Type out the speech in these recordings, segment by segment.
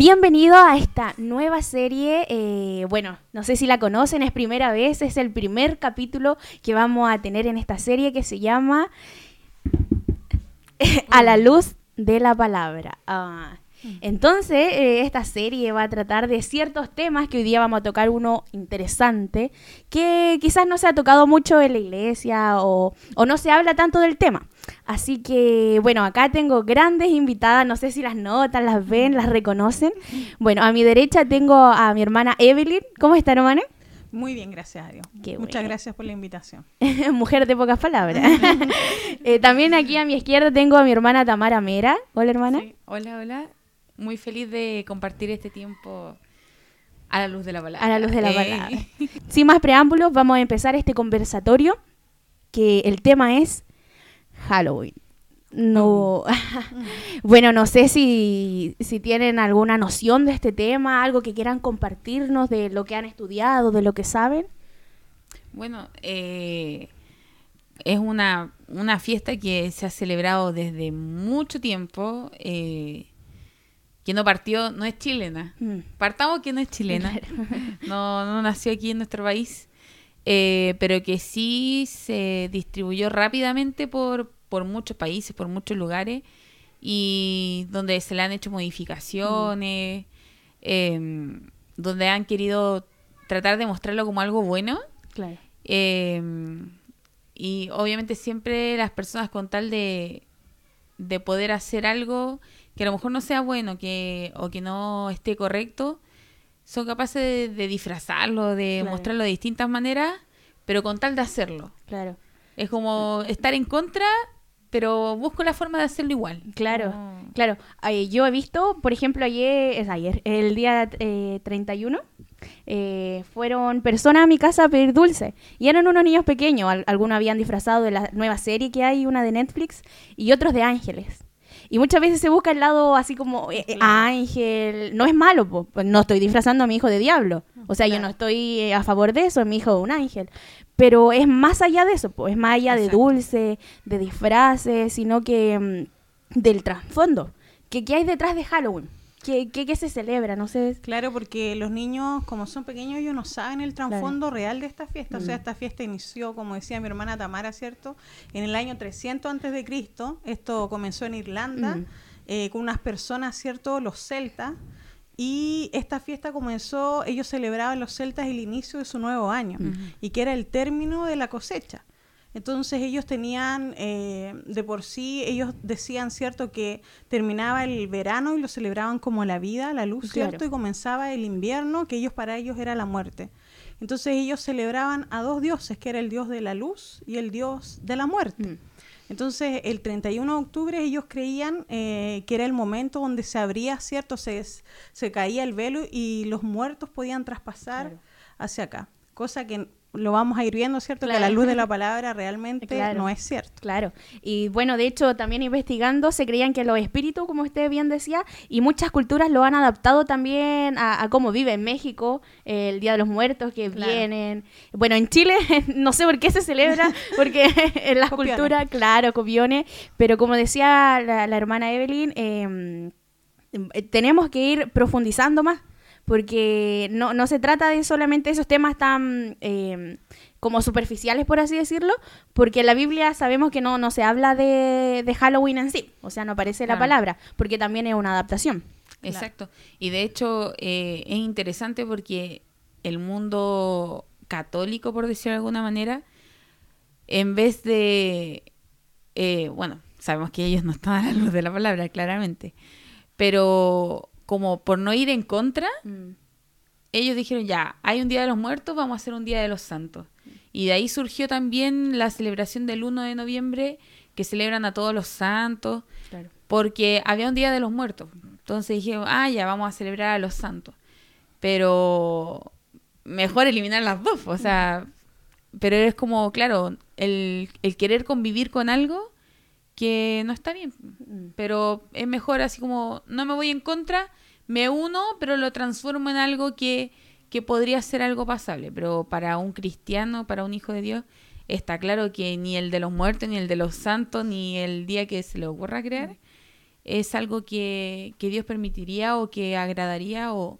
Bienvenido a esta nueva serie. eh, bueno, no sé si la conocen, es primera vez, es el primer capítulo que vamos a tener en esta serie que se llama A la luz de la palabra. Ah, entonces, eh, esta serie va a tratar de ciertos temas que hoy día vamos a tocar uno interesante, que quizás no se ha tocado mucho en la iglesia o, o no se habla tanto del tema. Así que, bueno, acá tengo grandes invitadas, no sé si las notan, las ven, las reconocen. Bueno, a mi derecha tengo a mi hermana Evelyn. ¿Cómo está, hermana? Muy bien, gracias a Dios. Qué Muchas bueno. gracias por la invitación. Mujer de pocas palabras. Eh, también aquí a mi izquierda tengo a mi hermana Tamara Mera. Hola, hermana. Sí, Hola, hola. Muy feliz de compartir este tiempo a la luz de la palabra. A la luz de la Eh, palabra. Sin más preámbulos, vamos a empezar este conversatorio que el tema es Halloween. No, bueno, no sé si, si tienen alguna noción de este tema, algo que quieran compartirnos de lo que han estudiado, de lo que saben. Bueno, eh, es una, una fiesta que se ha celebrado desde mucho tiempo, eh, que no partió, no es chilena. Mm, Partamos que no es chilena, no, no nació aquí en nuestro país, eh, pero que sí se distribuyó rápidamente por, por muchos países, por muchos lugares, y donde se le han hecho modificaciones, eh, donde han querido tratar de mostrarlo como algo bueno. Claro. Eh, y obviamente siempre las personas con tal de, de poder hacer algo que a lo mejor no sea bueno que, o que no esté correcto, son capaces de, de disfrazarlo, de Claro. mostrarlo de distintas maneras, pero con tal de hacerlo. Claro, Es como estar en contra, pero busco la forma de hacerlo igual. claro, claro. Ay, yo he visto, por ejemplo, ayer, es ayer, el día eh, 31, eh, fueron personas a mi casa a pedir dulce. Y eran unos niños pequeños. Al- algunos habían disfrazado de la nueva serie que hay, una de Netflix, y otros de ángeles. Y muchas veces se busca el lado así como eh, eh, Claro. ángel. No es malo, po. Pues no estoy disfrazando a mi hijo de diablo. O sea, yo no estoy eh, a favor de eso, mi hijo es un ángel. Pero es más allá de eso, pues es más allá de dulce, de disfraces, sino que mm, del trasfondo. ¿Qué, ¿Qué hay detrás de Halloween? ¿Qué, qué, qué se celebra? No sé. Claro, porque los niños, como son pequeños, ellos no saben el trasfondo real de esta fiesta. O sea, Mm. esta fiesta inició, como decía mi hermana Tamara, ¿cierto? En el año 300 antes de Cristo. Esto comenzó en Irlanda Mm. eh, con unas personas, ¿cierto? Los celtas. Y esta fiesta comenzó, ellos celebraban los celtas el inicio de su nuevo año Ujú. y que era el término de la cosecha. Entonces ellos tenían, eh, de por sí, ellos decían, ¿cierto?, que terminaba el verano y lo celebraban como la vida, la luz, Claro. ¿cierto? Y comenzaba el invierno, que ellos para ellos era la muerte. Entonces ellos celebraban a dos dioses, que era el dios de la luz y el dios de la muerte. Mm. Entonces, el 31 de octubre ellos creían eh, que era el momento donde se abría, ¿cierto? Se, se caía el velo y los muertos podían traspasar Claro. hacia acá. Cosa que lo vamos a ir viendo, ¿cierto? Que a Claro. la luz de la palabra realmente Claro. no es cierto. Claro. Y bueno, de hecho, también investigando, se creían que los espíritus, como usted bien decía, y muchas culturas lo han adaptado también a, a cómo vive en México, eh, el Día de los Muertos que Claro. vienen. Bueno, en Chile no sé por qué se celebra, porque en las Copiones. culturas, claro, copiones, pero como decía la, la hermana Evelyn, eh, eh, tenemos que ir profundizando más, porque no, no se trata de solamente esos temas tan eh, como superficiales, por así decirlo, porque en la Biblia sabemos que no, no se habla de, de Halloween en sí, o sea, no aparece la palabra, porque también es una adaptación. Exacto. Y de hecho eh, es interesante porque el mundo católico, por decirlo de alguna manera, en vez de, eh, bueno, sabemos que ellos no están a la luz de la palabra, claramente, pero como por no ir en contra, ellos dijeron ya, hay un Día de los Muertos, vamos a hacer un Día de los Santos. Y de ahí surgió también la celebración del 1 de noviembre, que celebran a todos los santos, Claro. porque había un Día de los Muertos. Entonces dijeron, ah, ya vamos a celebrar a los santos. Pero mejor eliminar las dos, o sea, pero es como, claro, el, el querer convivir con algo que no está bien. Pero es mejor así como, no me voy en contra, me uno, pero lo transformo en algo que, que podría ser algo pasable. Pero para un cristiano, para un hijo de Dios, está claro que ni el de los muertos, ni el de los santos, ni el día que se le ocurra crear, es algo que, que Dios permitiría o que agradaría o,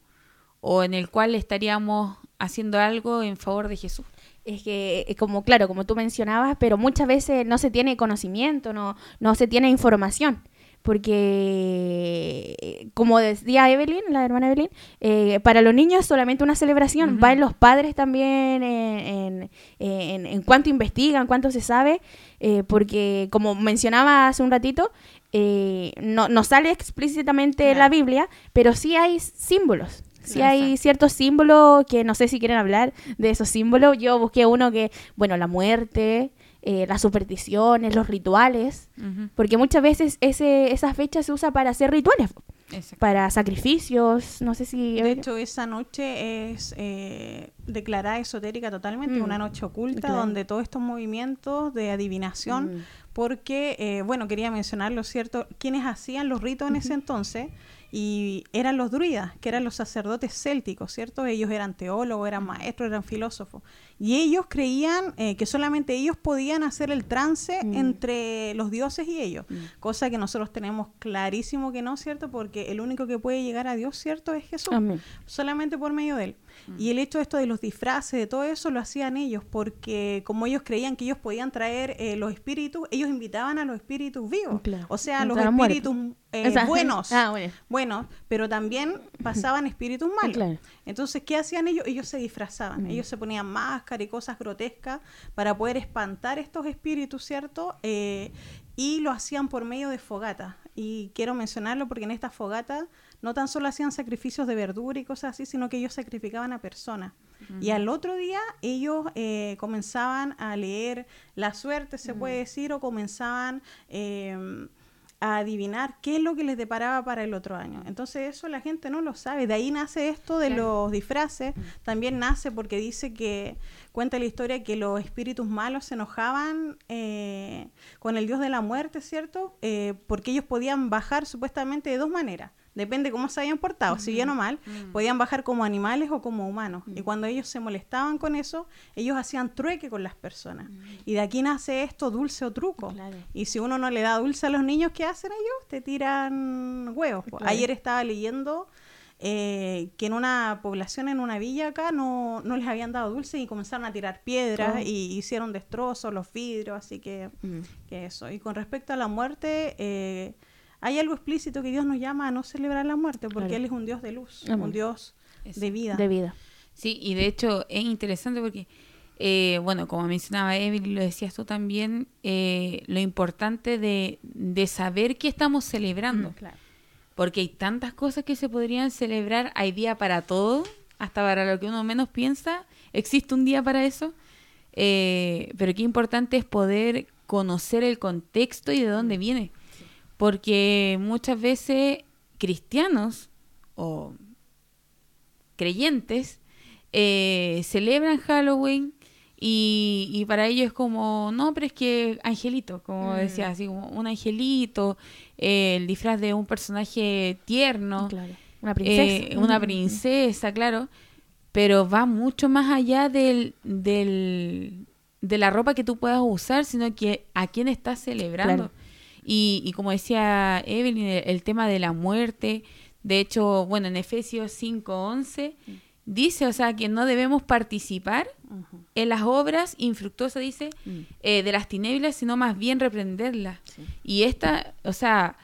o en el cual estaríamos haciendo algo en favor de Jesús. Es que, eh, como claro, como tú mencionabas, pero muchas veces no se tiene conocimiento, no, no se tiene información. Porque, como decía Evelyn, la hermana Evelyn, eh, para los niños es solamente una celebración. Ujú. Va en los padres también en, en, en cuánto investigan, cuánto se sabe. eh, porque, como mencionaba hace un ratito, eh, no, no sale explícitamente en la Claro. Biblia, pero sí hay símbolos. Sí Claro, hay exacto. ciertos símbolos que no sé si quieren hablar de esos símbolos. Yo busqué uno que, bueno, la muerte, eh, las supersticiones, los rituales, porque muchas veces ese, esa fecha se usa para hacer rituales, Exacto. para sacrificios, no sé si... De hecho, esa noche es eh, declarada esotérica totalmente, Mm. una noche oculta Claro. donde todos estos movimientos de adivinación, Mm. porque, eh, bueno, quería mencionarlo, ¿cierto? Quienes hacían los ritos en ese entonces y eran los druidas, que eran los sacerdotes célticos, ¿cierto? Ellos eran teólogos, eran maestros, eran filósofos. Y ellos creían eh, que solamente ellos podían hacer el trance Mm. entre los dioses y ellos, Mm. cosa que nosotros tenemos clarísimo que no, ¿cierto? Porque el único que puede llegar a Dios, ¿cierto? Es Jesús Amén. solamente por medio de él. Mm. Y el hecho de esto de los disfraces, de todo eso, lo hacían ellos, porque como ellos creían que ellos podían traer eh, los espíritus, ellos invitaban a los espíritus vivos. Claro. O sea, los A los muertos. espíritus eh, O sea, buenos. Ah, bueno. Buenos, pero también pasaban espíritus malos. Claro. Entonces, ¿qué hacían ellos? Ellos se disfrazaban. Mm. Ellos se ponían máscara y cosas grotescas para poder espantar estos espíritus, ¿cierto? Eh, y lo hacían por medio de fogata. Y quiero mencionarlo porque en esta fogata no tan solo hacían sacrificios de verdura y cosas así, sino que ellos sacrificaban a personas. Y al otro día ellos eh, comenzaban a leer la suerte, se puede decir, o comenzaban... eh, a adivinar qué es lo que les deparaba para el otro año. Entonces eso la gente no lo sabe. De ahí nace esto de Claro. los disfraces. También nace porque dice que cuenta la historia que los espíritus malos se enojaban eh, con el dios de la muerte, ¿cierto? Eh, porque ellos podían bajar supuestamente de dos maneras. Depende cómo se habían portado, si bien o mal, podían bajar como animales o como humanos. Y cuando ellos se molestaban con eso, ellos hacían trueque con las personas. Y de aquí nace esto, dulce o truco. Claro. Y si uno no le da dulce a los niños, ¿qué hacen ellos? Te tiran huevos. Claro. Ayer estaba leyendo eh, que en una población, en una villa acá, no, no les habían dado dulce y comenzaron a tirar piedras Oh. y hicieron destrozos, los vidrios, así que, Mm. que eso. Y con respecto a la muerte, eh, hay algo explícito que Dios nos llama a no celebrar la muerte, porque Claro. Él es un Dios de luz, Amén. un Dios de vida. De vida. Sí, y de hecho es interesante porque, eh, bueno, como mencionaba Evelyn, lo decías tú también, eh, lo importante de, de saber qué estamos celebrando. Claro. Porque hay tantas cosas que se podrían celebrar, hay día para todo, hasta para lo que uno menos piensa, existe un día para eso. Eh, pero qué importante es poder conocer el contexto y de dónde viene. Porque muchas veces cristianos o creyentes eh, celebran Halloween y, y para ellos es como, no, pero es que angelito, como Mm. decía, así como un angelito, eh, el disfraz de un personaje tierno, Claro. Una princesa. eh, una Mm. princesa, claro, pero va mucho más allá del, del, de la ropa que tú puedas usar, sino que a quién estás celebrando. Claro. Y, y como decía Evelyn, el, el tema de la muerte, de hecho, bueno, en Efesios 5.11 dice, o sea, que no debemos participar en las obras infructuosas, dice, Mm. eh, de las tinieblas, sino más bien reprenderlas. Sí. Y esta, o sea,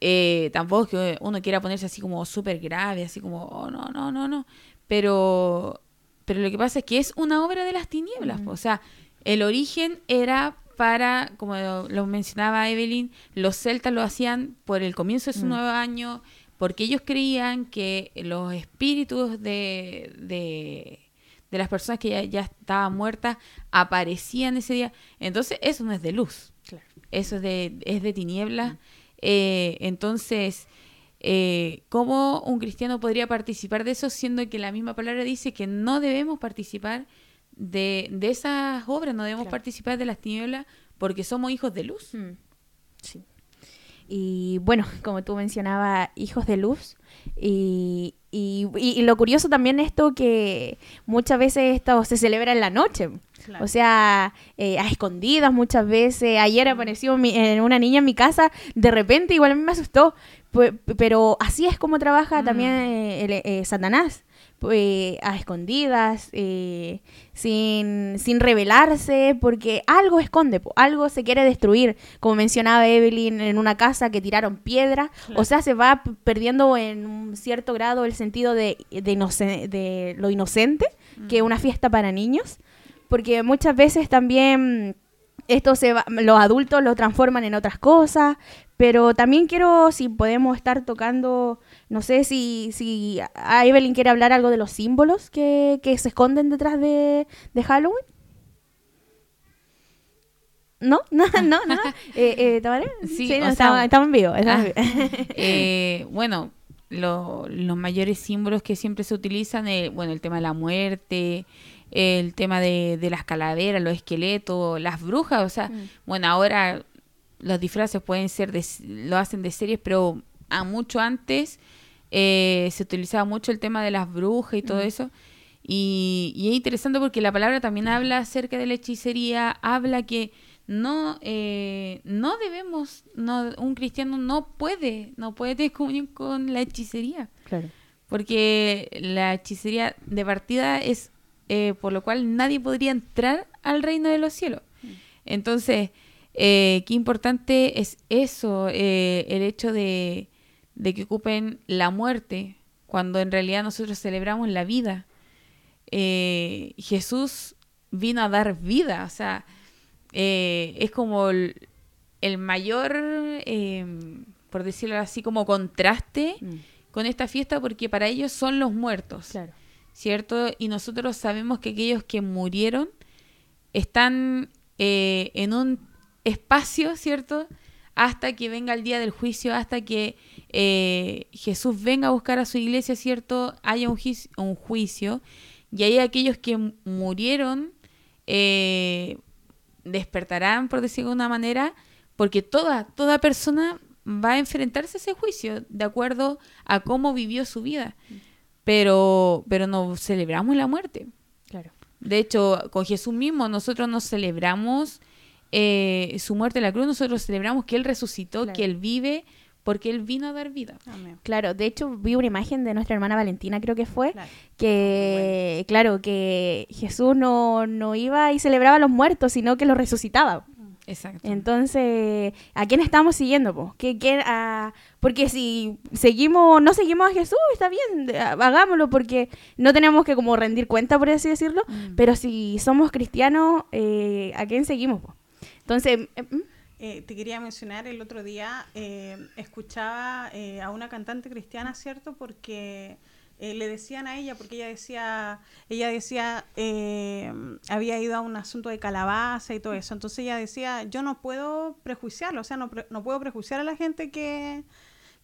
eh, tampoco es que uno quiera ponerse así como súper grave, así como, oh, no, no, no, no. Pero, pero lo que pasa es que es una obra de las tinieblas. O sea, el origen era para, como lo, lo mencionaba Evelyn, los celtas lo hacían por el comienzo de su Mm. nuevo año, porque ellos creían que los espíritus de, de, de las personas que ya, ya estaban muertas aparecían ese día. Entonces, eso no es de luz Claro. eso es de, es de tinieblas. Eh, entonces, eh, ¿cómo un cristiano podría participar de eso siendo que la misma palabra dice que no debemos participar de, de esas obras, no debemos Claro. participar de las tinieblas porque somos hijos de luz? Mm, Sí. Y bueno, como tú mencionabas, hijos de luz. Y, y, y- y lo curioso también esto que muchas veces esto se celebra en la noche. Claro. O sea, eh, a escondidas muchas veces. Ayer apareció mi- eh, una niña en mi casa, de repente igual a mí me asustó. Pero así es como trabaja Mm. también eh, el, eh, Satanás. Pues, a escondidas, eh, sin, sin revelarse, porque algo esconde, algo se quiere destruir. Como mencionaba Evelyn, en una casa que tiraron piedra. O sea, se va perdiendo en un cierto grado el sentido de, de, lo inocente, que es una fiesta para niños. Porque muchas veces también esto se va- los adultos lo transforman en otras cosas, pero también quiero, si podemos estar tocando, no sé si, si a Evelyn quiere hablar algo de los símbolos que, que se esconden detrás de, de Halloween. ¿No? ¿No? ¿No? ¿No? Eh, eh, ¿Tamara? Sí, no, o estamos, sea, estamos en vivo. estamos Ah, en vivo. eh, bueno, lo- los mayores símbolos que siempre se utilizan, eh, bueno, el tema de la muerte, el tema de, de las calaveras, los esqueletos, las brujas, o sea, Mm. bueno, ahora los disfraces pueden ser, de, lo hacen de series, pero a mucho antes eh, se utilizaba mucho el tema de las brujas y todo eso. Y, y es interesante porque la palabra también habla acerca de la hechicería, habla que no, eh, no debemos, no, un cristiano no puede, no puede tener comunión con la hechicería, Claro. porque la hechicería de partida es eh, por lo cual nadie podría entrar al reino de los cielos. Entonces, eh, qué importante es eso, eh, el hecho de, de que ocupen la muerte, cuando en realidad nosotros celebramos la vida. Eh, Jesús vino a dar vida, o sea, es como el, el mayor, eh, por decirlo así, como contraste Mm, con esta fiesta porque para ellos son los muertos. Claro. ¿cierto? Y nosotros sabemos que aquellos que murieron están en un espacio, ¿cierto? Hasta que venga el día del juicio, hasta que eh, Jesús venga a buscar a su iglesia, ¿cierto? Haya un, juicio, un juicio y ahí aquellos que murieron eh, despertarán, por decirlo de una manera, porque toda, toda persona va a enfrentarse a ese juicio de acuerdo a cómo vivió su vida pero, pero no celebramos la muerte. Claro. De hecho, con Jesús mismo nosotros no celebramos eh, su muerte en la cruz, nosotros celebramos que Él resucitó, Claro. que Él vive, porque Él vino a dar vida. Amén. Claro, de hecho vi una imagen de nuestra hermana Valentina, creo que fue, Claro. que, claro, que Jesús no, no iba y celebraba a los muertos, sino que los resucitaba. Exacto. Entonces, ¿a quién estamos siguiendo? po? ¿Qué, qué- a- porque si seguimos, no seguimos a Jesús, está bien, hagámoslo, porque no tenemos que como rendir cuenta, por así decirlo, Mm. pero si somos cristianos, eh, ¿a quién seguimos? po? Entonces, eh, ¿mm? Eh, te quería mencionar, el otro día eh, escuchaba eh, a una cantante cristiana, ¿cierto? Porque eh, le decían a ella, porque ella decía, ella decía, había ido a un asunto de calabaza y todo eso. Entonces ella decía, yo no puedo prejuiciarlo, o sea, no, no puedo prejuiciar a la gente que,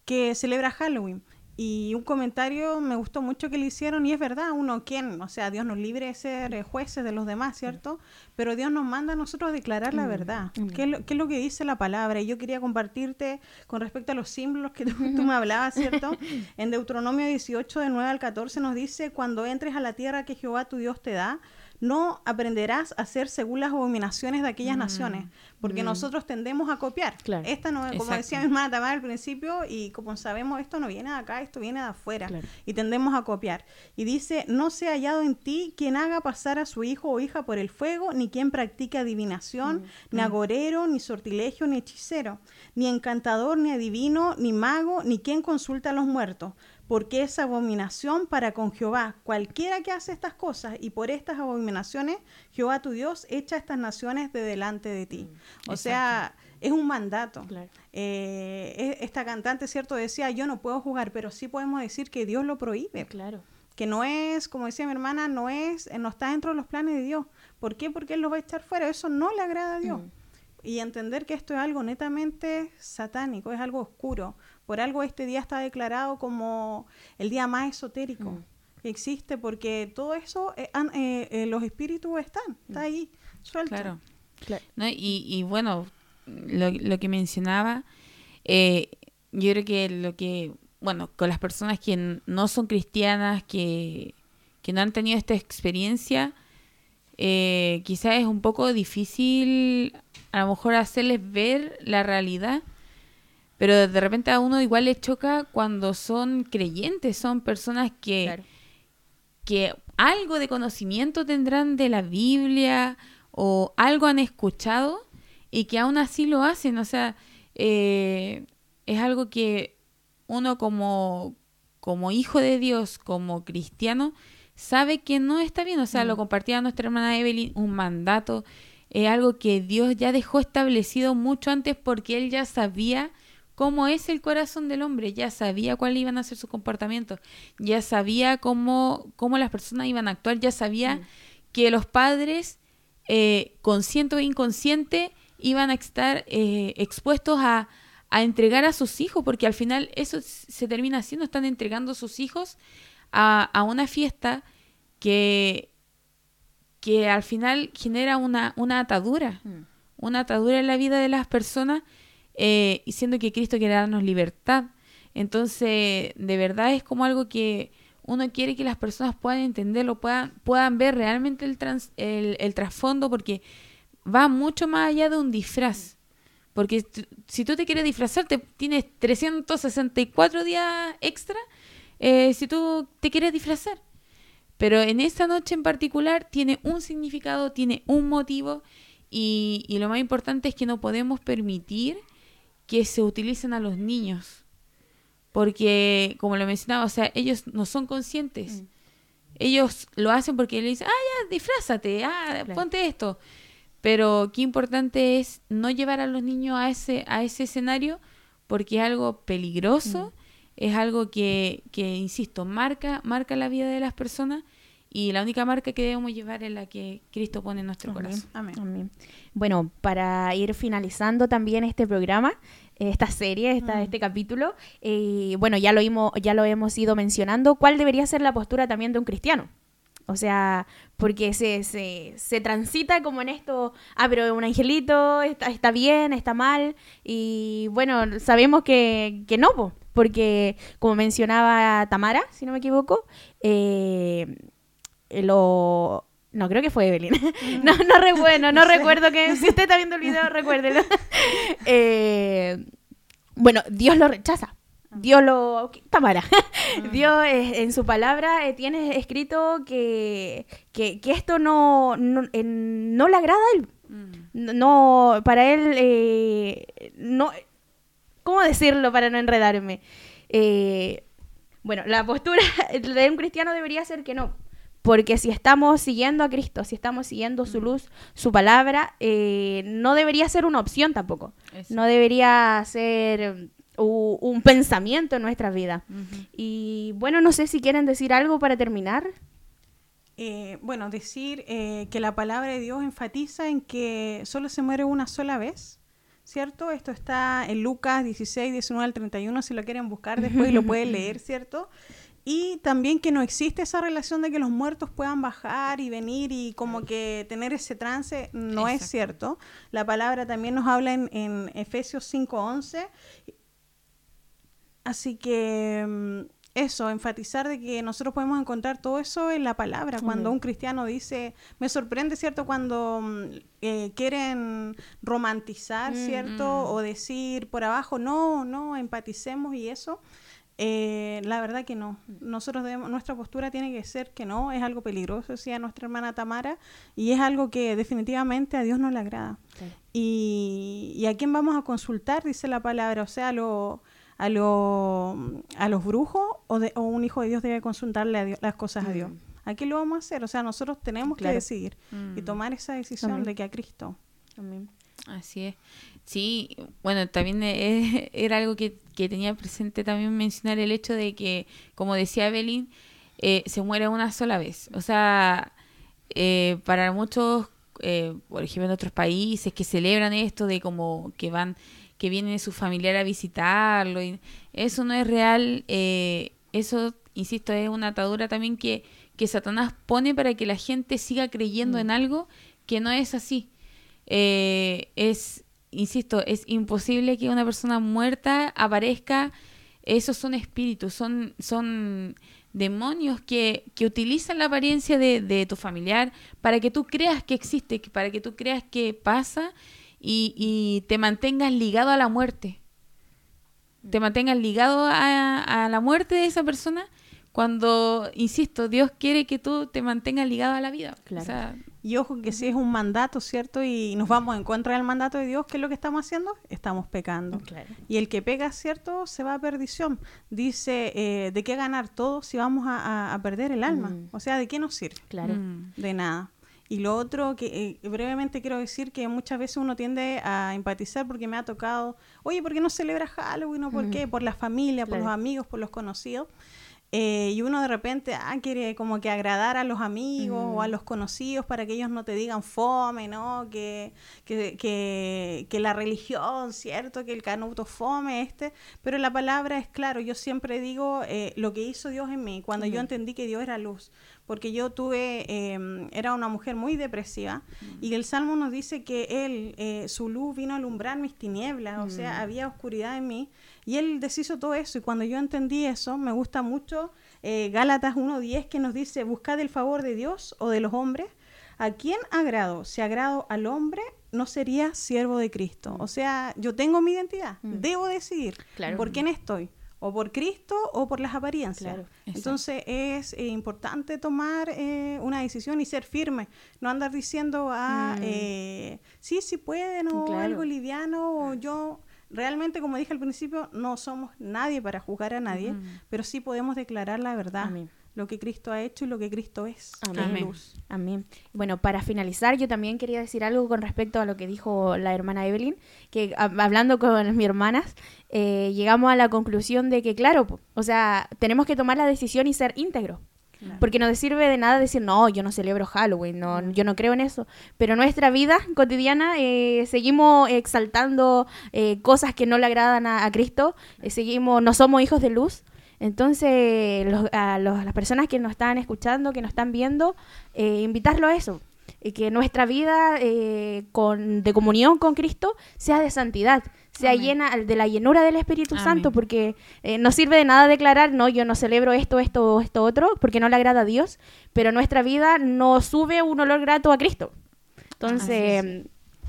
que celebra Halloween. Y un comentario me gustó mucho que le hicieron, y es verdad, uno, ¿quién? O sea, Dios nos libre de ser eh, jueces de los demás, ¿cierto? Pero Dios nos manda a nosotros a declarar la Mm, verdad. amén. ¿Qué es, lo, qué es lo que dice la palabra? Y yo quería compartirte con respecto a los símbolos que tú, tú me hablabas, ¿cierto? En Deuteronomio 18, de 9 al 14, nos dice, cuando entres a la tierra que Jehová tu Dios te da, no aprenderás a hacer según las abominaciones de aquellas naciones, porque nosotros tendemos a copiar. Claro. Esta no, como Exacto. decía mi hermana Tamara al principio, y como sabemos, esto no viene de acá, esto viene de afuera, Claro. y tendemos a copiar. Y dice, no se ha hallado en ti quien haga pasar a su hijo o hija por el fuego, ni quien practique adivinación, ni agorero, ni sortilegio, ni hechicero, ni encantador, ni adivino, ni mago, ni quien consulta a los muertos, porque es abominación para con Jehová. Cualquiera que hace estas cosas y por estas abominaciones, Jehová tu Dios echa estas naciones de delante de ti. O sea, es un mandato. Claro. Eh, esta cantante, ¿cierto? Decía, yo no puedo jugar, pero sí podemos decir que Dios lo prohíbe. Claro. Que no es, como decía mi hermana, no es, no está dentro de los planes de Dios. ¿Por qué? Porque Él lo va a echar fuera. Eso no le agrada a Dios. Mm. Y entender que esto es algo netamente satánico, es algo oscuro. Por algo este día está declarado como el día más esotérico Mm. que existe, porque todo eso, eh, eh, eh, los espíritus están, está ahí, suelto. Claro. Claro. ¿no? Y, y bueno, lo, lo que mencionaba, eh, yo creo que lo que, bueno, con las personas que no son cristianas, que, que no han tenido esta experiencia, eh, quizás es un poco difícil a lo mejor hacerles ver la realidad, pero de repente a uno igual le choca cuando son creyentes, son personas que, que algo de conocimiento tendrán de la Biblia o algo han escuchado y que aún así lo hacen. O sea, eh, es algo que uno como, como hijo de Dios, como cristiano, sabe que no está bien. O sea, lo mm. compartía nuestra hermana Evelyn, un mandato, es algo que Dios ya dejó establecido mucho antes porque Él ya sabía cómo es el corazón del hombre, ya sabía cuáles iban a ser sus comportamientos, ya sabía cómo, cómo las personas iban a actuar, ya sabía mm. que los padres, eh, consciente o inconsciente, iban a estar eh, expuestos a, a entregar a sus hijos, porque al final eso se termina haciendo, están entregando a sus hijos a, una fiesta que, que al final genera una, una atadura, mm. una atadura en la vida de las personas, eh, y siendo que Cristo quiere darnos libertad. Entonces, de verdad es como algo que uno quiere que las personas puedan entenderlo, puedan, puedan ver realmente el, el, el trasfondo, porque va mucho más allá de un disfraz. Porque si tú te quieres disfrazar, te, tienes 364 días extra eh, si tú te quieres disfrazar. Pero en esta noche en particular tiene un significado, tiene un motivo y, lo más importante es que no podemos permitir que se utilicen a los niños. Porque, como lo mencionaba, o sea, ellos no son conscientes. Mm. Ellos lo hacen porque le dicen, ah, ya, disfrázate, ah, ponte esto. Pero qué importante es no llevar a los niños a ese, a ese escenario porque es algo peligroso mm es algo que, que, insisto, marca, marca la vida de las personas y la única marca que debemos llevar es la que Cristo pone en nuestro corazón. Amén. Bueno, para ir finalizando también este programa, esta serie, esta, mm. este capítulo, eh, bueno, ya lo, hemos, ya lo hemos ido mencionando, ¿cuál debería ser la postura también de un cristiano? O sea, porque se, se, se, transita como en esto, ah, pero un angelito está, está bien, está mal, y bueno, sabemos que, que no, porque como mencionaba Tamara, si no me equivoco, eh, lo... No, creo que fue Evelyn. No, no, recuerdo, no recuerdo que... Si usted está viendo el video, recuérdelo. eh, bueno, Dios lo rechaza. Dios lo... Tamara. Mm. Dios en su palabra eh, tiene escrito que, que, esto no, no, no, le agrada a él. Mm. No, para él, eh, no, ¿Cómo decirlo para no enredarme? Eh, bueno, la postura de un cristiano debería ser que no. Porque si estamos siguiendo a Cristo, si estamos siguiendo su luz, su palabra, eh, no debería ser una opción tampoco. No debería ser un pensamiento en nuestra vida. Y bueno, no sé si quieren decir algo para terminar. Eh, bueno, decir que la palabra de Dios enfatiza en que solo se muere una sola vez ¿cierto? Esto está en Lucas 16, 19 al 31, si lo quieren buscar después lo pueden leer, ¿cierto? Y también que no existe esa relación de que los muertos puedan bajar y venir y como que tener ese trance, no es cierto. La palabra también nos habla en, en Efesios 5.11. Así que mm, eso, enfatizar de que nosotros podemos encontrar todo eso en la palabra. Cuando un cristiano dice, me sorprende, ¿cierto? Cuando mm, eh, quieren romantizar, ¿cierto? O decir por abajo, no, no, empaticemos y eso. Eh, la verdad que no. Nosotros debemos, nuestra postura tiene que ser que no, es algo peligroso, decía nuestra hermana Tamara, y es algo que definitivamente a Dios no le agrada. Y, y, a quién vamos a consultar, dice la palabra, o sea, lo a, a los brujos o, de, o, un hijo de Dios debe consultarle las cosas a Dios. Mm. ¿A qué lo vamos a hacer? O sea, nosotros tenemos que decidir y mm. tomar esa decisión de que a Cristo. Así es. Sí, bueno, también era algo que, tenía presente también mencionar el hecho de que, como decía Evelyn, eh, se muere una sola vez. O sea, eh, para muchos, eh, por ejemplo, en otros países que celebran esto de como que van que viene su familiar a visitarlo. Y eso no es real. Eh, eso, insisto, es una atadura también que, que Satanás pone para que la gente siga creyendo mm. en algo que no es así. Eh, es, insisto, es imposible que una persona muerta aparezca. Esos son espíritus, son, son demonios que, que utilizan la apariencia de, de tu familiar para que tú creas que existe, para que tú creas que pasa y, y te mantengas ligado a la muerte. Te mantengas ligado a, a la muerte de esa persona cuando, insisto, Dios quiere que tú te mantengas ligado a la vida. Claro. O sea, Y ojo que si es un mandato, ¿cierto? Y nos vamos en contra del mandato de Dios, ¿qué es lo que estamos haciendo? Estamos pecando. Claro. Y el que pega, ¿cierto? Se va a perdición. Dice, eh, ¿de qué ganar todo si vamos a, a- a perder el alma? Mm. O sea, ¿de qué nos sirve? Claro. mm, De nada. Y lo otro que eh, brevemente quiero decir que muchas veces uno tiende a empatizar porque me ha tocado, oye, ¿por qué no celebra Halloween o por Ujú. qué? Por la familia, por los amigos, por los conocidos. Eh, y uno de repente ah, quiere como que agradar a los amigos o a Mm. los conocidos para que ellos no te digan fome, ¿no? Que, que, que, que la religión, ¿cierto? Que el canuto fome, este. Pero la palabra es claro, yo siempre digo eh, lo que hizo Dios en mí, cuando yo Ujú. entendí que Dios era luz. Porque yo tuve, eh, era una mujer muy depresiva y el Salmo nos dice que Él, eh, su luz vino a alumbrar mis tinieblas, o sea, Mm. había oscuridad en mí y Él deshizo todo eso. Y cuando yo entendí eso, me gusta mucho eh, Gálatas 1.10 que nos dice, buscad el favor de Dios o de los hombres. ¿A quién agrado? Si agrado al hombre, no sería siervo de Cristo. O sea, yo tengo mi identidad, Mm. debo decidir Claro. por quién estoy. O por Cristo o por las apariencias. Claro. Entonces es eh, importante tomar eh, una decisión y ser firme. No andar diciendo, ah, Mm. eh, sí, sí pueden, o Claro. algo liviano, o yo. Realmente, como dije al principio, no somos nadie para juzgar a nadie, Ujú. pero sí podemos declarar la verdad, Amén. Lo que Cristo ha hecho y lo que Cristo es. Amén. luz. Amén. Bueno, para finalizar, yo también quería decir algo con respecto a lo que dijo la hermana Evelyn, que a- hablando con mis hermanas, eh, llegamos a la conclusión de que, claro, o sea, tenemos que tomar la decisión y ser íntegros. Claro. Porque no te sirve de nada decir, no, yo no celebro Halloween, no, yo no creo en eso. Pero nuestra vida cotidiana eh, seguimos exaltando eh, cosas que no le agradan a, a Cristo, eh, seguimos, no somos hijos de luz. Entonces, los- a los- las personas que nos están escuchando, que nos están viendo, eh, invitarlo a eso. Y que nuestra vida eh, con, de comunión con Cristo sea de santidad, sea Amén. llena de la llenura del Espíritu Amén. Santo, porque eh, no sirve de nada declarar, no, yo no celebro esto, esto esto otro, porque no le agrada a Dios, pero nuestra vida no sube un olor grato a Cristo. Entonces,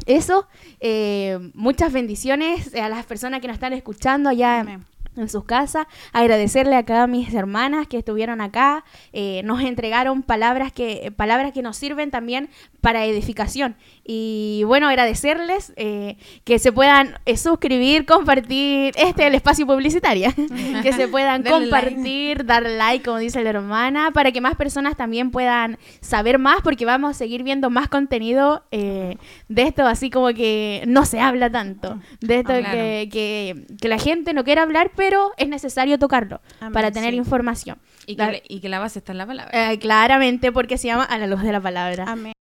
eso, eh, muchas bendiciones a las personas que nos están escuchando allá Amén. En sus casas, agradecerle a mis hermanas que estuvieron acá, eh, nos entregaron palabras que, palabras que nos sirven también para edificación. Y bueno, agradecerles eh, que se puedan eh, suscribir, compartir, este es el espacio publicitario, que se puedan compartir, dar like, como dice la hermana, para que más personas también puedan saber más, porque vamos a seguir viendo más contenido eh, de esto, así como que no se habla tanto, de esto Ah, claro. que, que, que la gente no quiere hablar, pero es necesario tocarlo Amén, para tener sí. información. que, y que la base está en la palabra. eh, claramente porque se llama a la luz de la palabra. Amén.